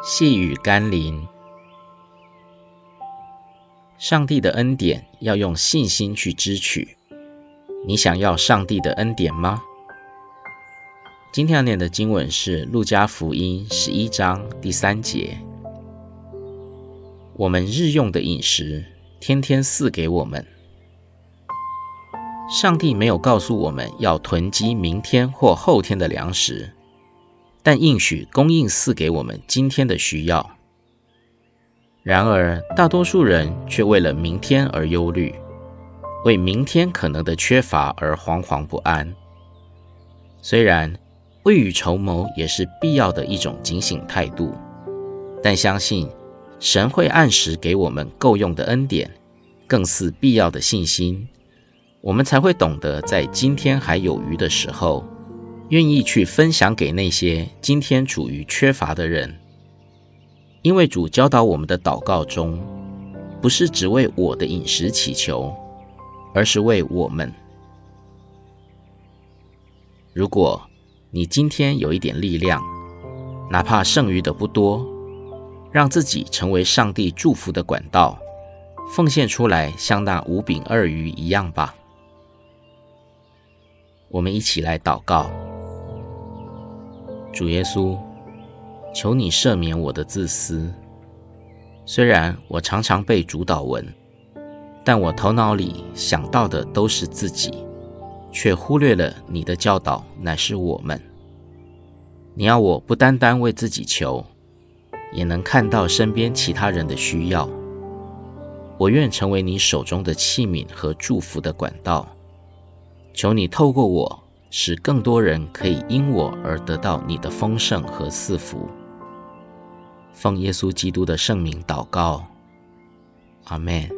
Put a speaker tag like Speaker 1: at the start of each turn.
Speaker 1: 细雨甘霖，上帝的恩典要用信心去支取。你想要上帝的恩典吗？今天要念的经文是《路加福音》十一章第三节：“我们日用的饮食，天天赐给我们。”上帝没有告诉我们要囤积明天或后天的粮食。但应许供应赐给我们今天的需要。然而，大多数人却为了明天而忧虑，为明天可能的缺乏而惶惶不安。虽然未雨绸缪也是必要的一种警醒态度，但相信神会按时给我们够用的恩典，更似必要的信心，我们才会懂得在今天还有余的时候。愿意去分享给那些今天处于缺乏的人，因为主教导我们的祷告中，不是只为我的饮食祈求，而是为我们。如果你今天有一点力量，哪怕剩余的不多，让自己成为上帝祝福的管道，奉献出来，像那五饼二鱼一样吧。我们一起来祷告。主耶稣，求你赦免我的自私。虽然我常常背主祷文，但我头脑里想到的都是自己，却忽略了你的教导乃是我们。你要我不单单为自己求，也能看到身边其他人的需要。我愿成为你手中的器皿和祝福的管道。求你透过我。使更多人可以因我而得到你的丰盛和赐福。奉耶稣基督的圣名祷告，阿门。